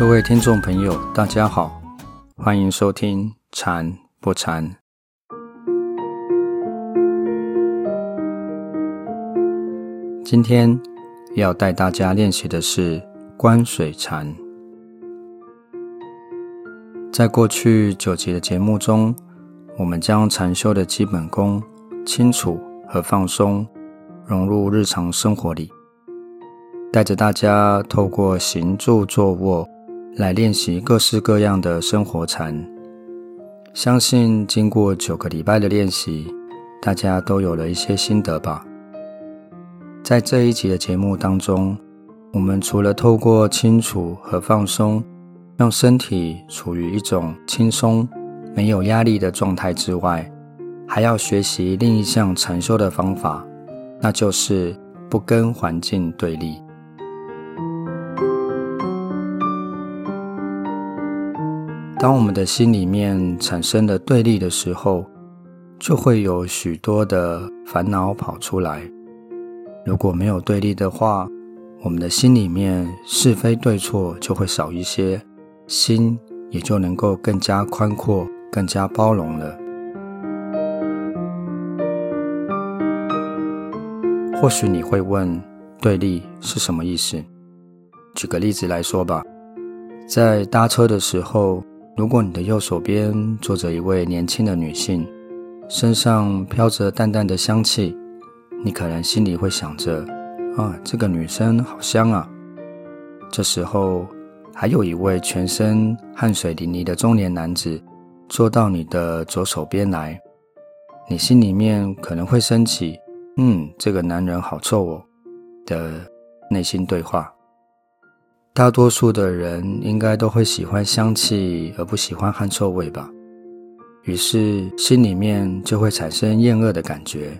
各位听众朋友，大家好，欢迎收听禅不禅。今天要带大家练习的是观水禅。在过去九集的节目中，我们将禅修的基本功清楚和放松融入日常生活里，带着大家透过行住坐卧来练习各式各样的生活禅。相信经过九个礼拜的练习，大家都有了一些心得吧。在这一集的节目当中，我们除了透过清楚和放松，让身体处于一种轻松、没有压力的状态之外，还要学习另一项禅修的方法，那就是不跟环境对立。当我们的心里面产生了对立的时候，就会有许多的烦恼跑出来。如果没有对立的话，我们的心里面是非对错就会少一些，心也就能够更加宽阔、更加包容了。或许你会问，对立是什么意思？举个例子来说吧，在搭车的时候，如果你的右手边坐着一位年轻的女性，身上飘着淡淡的香气。你可能心里会想着：“啊，这个女生好香啊！”这时候，还有一位全身汗水淋漓的中年男子坐到你的左手边来，你心里面可能会升起：“嗯，这个男人好臭哦”的内心对话。大多数的人应该都会喜欢香气，而不喜欢汗臭味吧？于是心里面就会产生厌恶的感觉。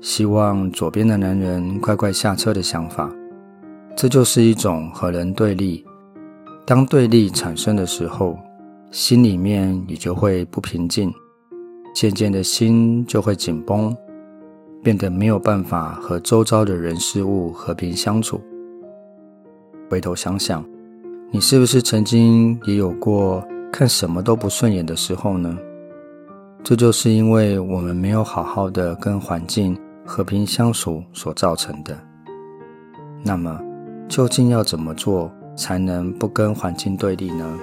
希望左边的男人快快下车的想法，这就是一种和人对立。当对立产生的时候，心里面也就会不平静，渐渐的心就会紧绷，变得没有办法和周遭的人事物和平相处。回头想想，你是不是曾经也有过看什么都不顺眼的时候呢？这就是因为我们没有好好的跟环境。和平相处所造成的。那么，究竟要怎么做才能不跟环境对立呢？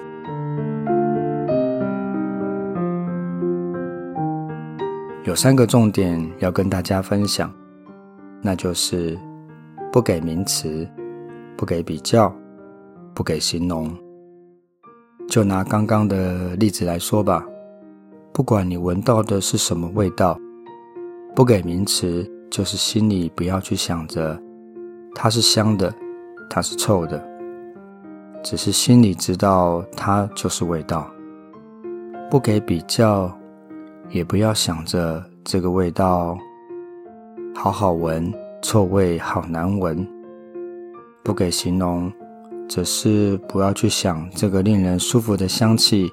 有三个重点要跟大家分享，那就是不给名词，不给比较，不给形容。就拿刚刚的例子来说吧，不管你闻到的是什么味道。不给名词，就是心里不要去想着它是香的，它是臭的，只是心里知道它就是味道。不给比较，也不要想着这个味道好好闻，臭味好难闻。不给形容，只是不要去想这个令人舒服的香气，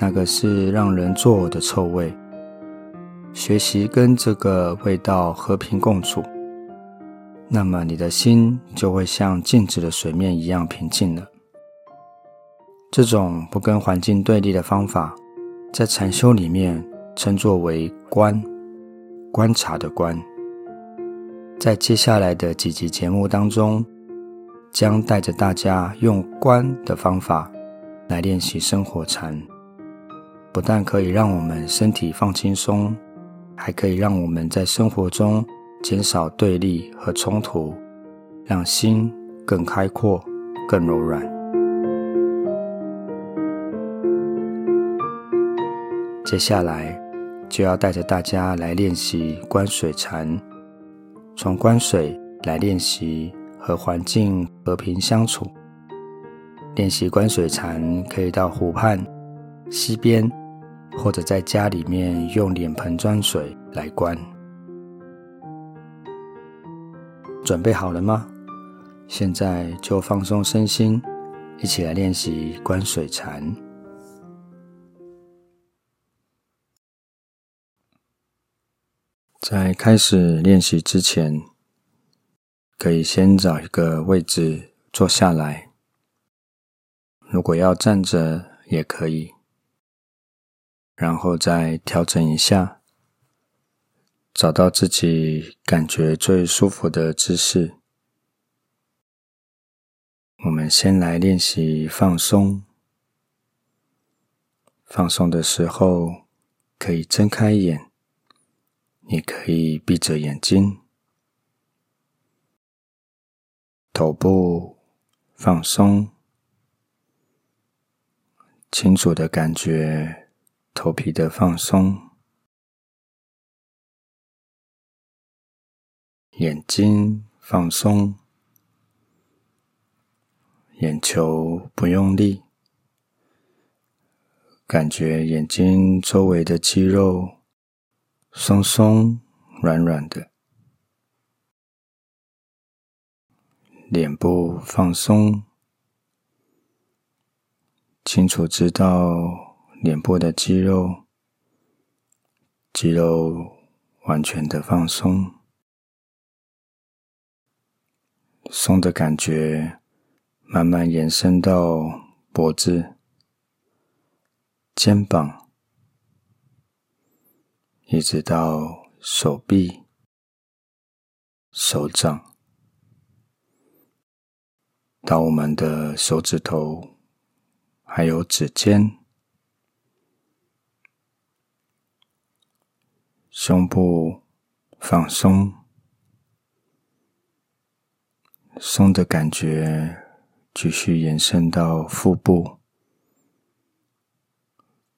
那个是让人作呕的臭味。学习跟这个味道和平共处，那么你的心就会像静止的水面一样平静了。这种不跟环境对立的方法，在禅修里面称作为观，观察的观。在接下来的几集节目当中，将带着大家用观的方法来练习生活禅，不但可以让我们身体放轻松。还可以让我们在生活中减少对立和冲突，让心更开阔、更柔软。接下来就要带着大家来练习观水禅，从观水来练习和环境和平相处。练习观水禅，可以到湖畔、溪边。或者在家里面用脸盆装水来观，准备好了吗？现在就放松身心，一起来练习观水禅。在开始练习之前，可以先找一个位置坐下来，如果要站着也可以，然后再调整一下，找到自己感觉最舒服的姿势。我们先来练习放松。放松的时候，可以睁开眼，也可以闭着眼睛。头部放松，清楚的感觉头皮的放松，眼睛放松。眼球不用力，感觉眼睛周围的肌肉松松软软的，脸部放松，清楚知道脸部的肌肉，肌肉完全的放松，松的感觉。慢慢延伸到脖子、肩膀，一直到手臂、手掌，到我们的手指头，还有指尖，胸部放松，松的感觉。继续延伸到腹部，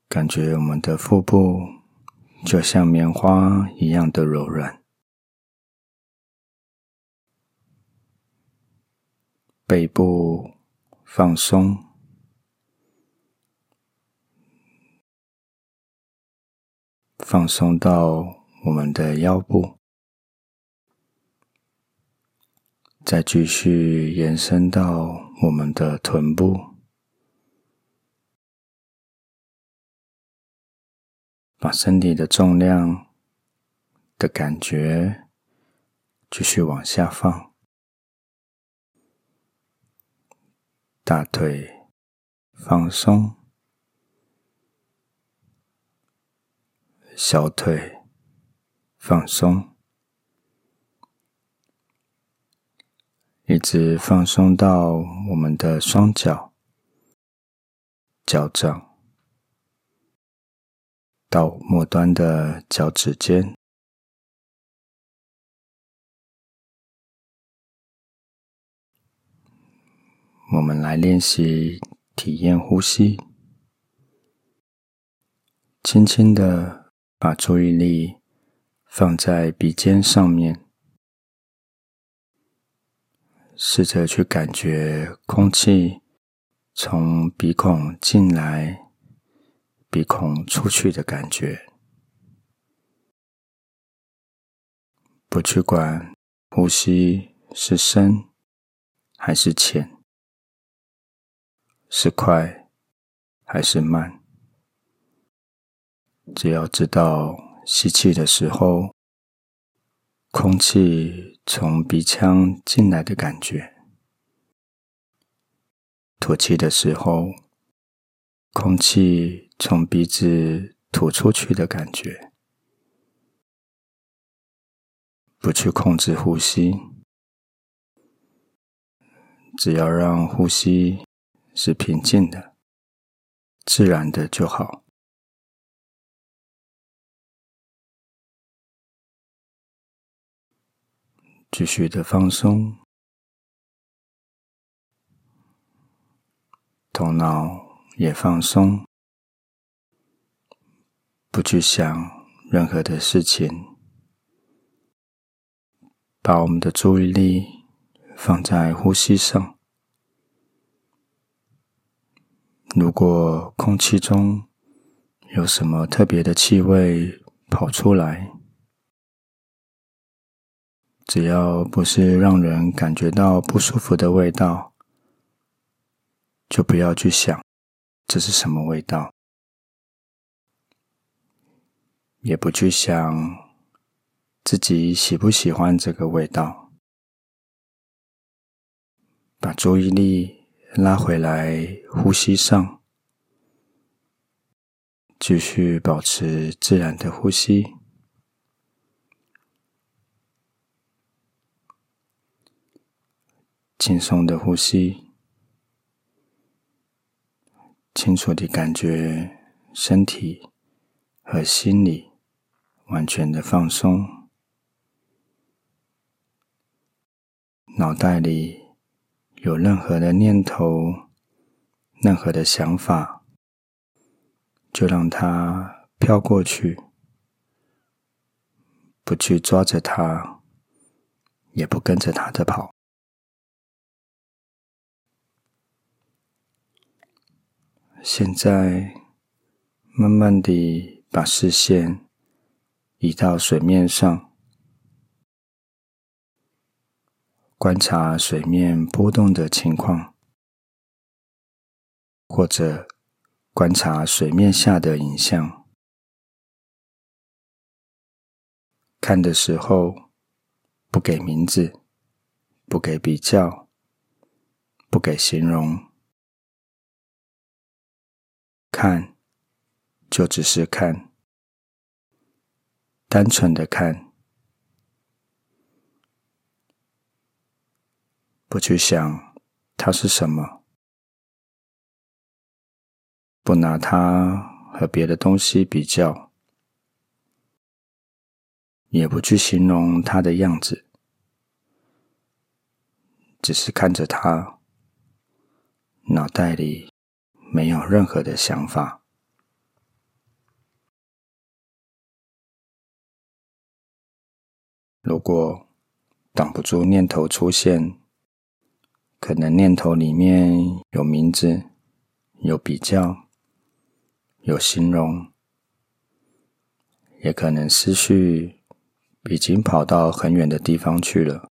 感觉我们的腹部就像棉花一样的柔软。背部放松，放松到我们的腰部。再继续延伸到我们的臀部，把身体的重量的感觉继续往下放，大腿放松，小腿放松。一直放松到我们的双脚、脚掌，到末端的脚趾尖。我们来练习体验呼吸，轻轻的把注意力放在鼻尖上面。试着去感觉空气从鼻孔进来、鼻孔出去的感觉，不去管呼吸是深还是浅，是快还是慢，只要知道吸气的时候。空气从鼻腔进来的感觉，吐气的时候，空气从鼻子吐出去的感觉。不去控制呼吸，只要让呼吸是平静的、自然的就好。继续的放松，头脑也放松，不去想任何的事情，把我们的注意力放在呼吸上。如果空气中有什么特别的气味跑出来，只要不是让人感觉到不舒服的味道，就不要去想这是什么味道，也不去想自己喜不喜欢这个味道，把注意力拉回来呼吸上，继续保持自然的呼吸，轻松的呼吸，清楚地感觉身体和心理完全的放松。脑袋里有任何的念头、任何的想法，就让它飘过去，不去抓着它，也不跟着它的跑。现在，慢慢地把视线移到水面上。观察水面波动的情况，或者观察水面下的影像。看的时候，不给名字，不给比较，不给形容。看，就只是看，单纯的看。不去想它是什么，不拿它和别的东西比较，也不去形容它的样子，只是看着它，脑袋里没有任何的想法。如果挡不住念头出现，可能念头里面有名字，有比较，有形容，也可能思绪已经跑到很远的地方去了。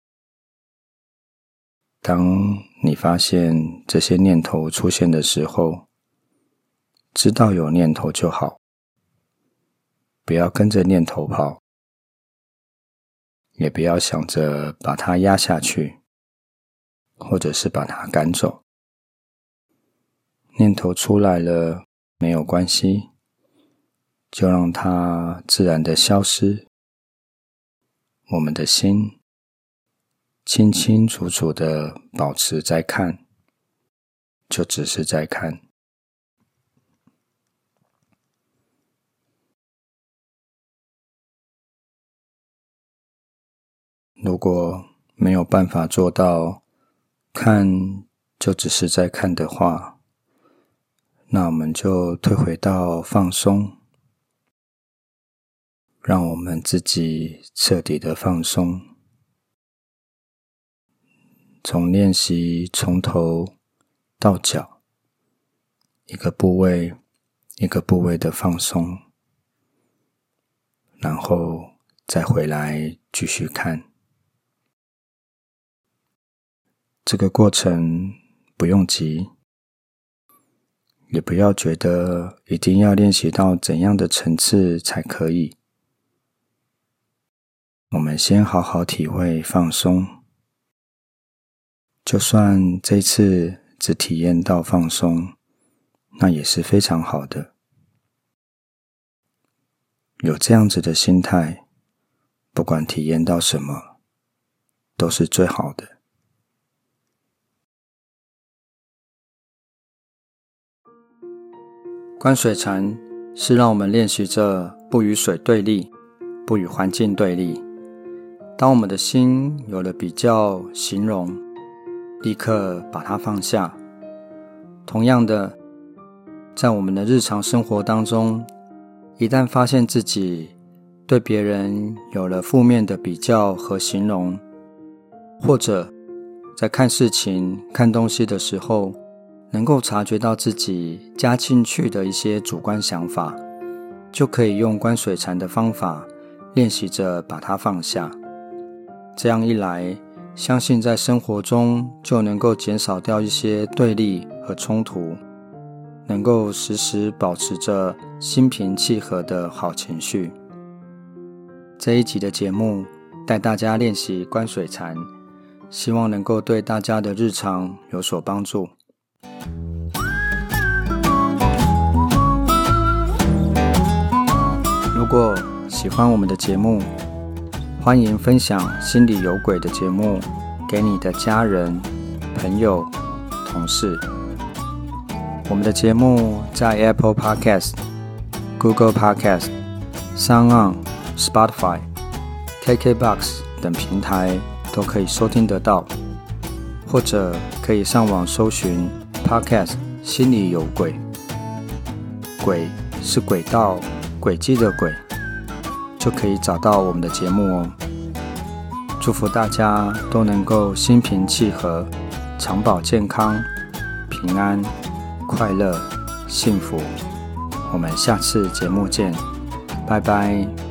当你发现这些念头出现的时候，知道有念头就好，不要跟着念头跑，也不要想着把它压下去。或者是把它赶走，念头出来了没有关系，就让它自然的消失。我们的心清清楚楚的保持在看，就只是在看。如果没有办法做到。看，就只是在看的话，那我们就退回到放松，让我们自己彻底的放松。从练习从头到脚，一个部位一个部位的放松，然后再回来继续看。这个过程不用急，也不要觉得一定要练习到怎样的层次才可以。我们先好好体会放松，就算这次只体验到放松，那也是非常好的。有这样子的心态，不管体验到什么，都是最好的。观水禅是让我们练习着不与水对立，不与环境对立。当我们的心有了比较形容，立刻把它放下。同样的，在我们的日常生活当中，一旦发现自己对别人有了负面的比较和形容，或者在看事情、看东西的时候，能够察觉到自己加进去的一些主观想法，就可以用观水禅的方法练习着把它放下。这样一来，相信在生活中就能够减少掉一些对立和冲突，能够时时保持着心平气和的好情绪。这一集的节目带大家练习观水禅，希望能够对大家的日常有所帮助。如果喜欢我们的节目，欢迎分享《心里有鬼》的节目给你的家人、朋友、同事。我们的节目在 Apple Podcast、Google Podcast、Sound、Spotify、KKBox 等平台都可以收听得到，或者可以上网搜寻 Podcast《心里有鬼》，鬼是轨道、轨迹的鬼，就可以找到我们的节目哦。祝福大家都能够心平气和、长保健康、平安。快乐、幸福，我们下次节目见，拜拜。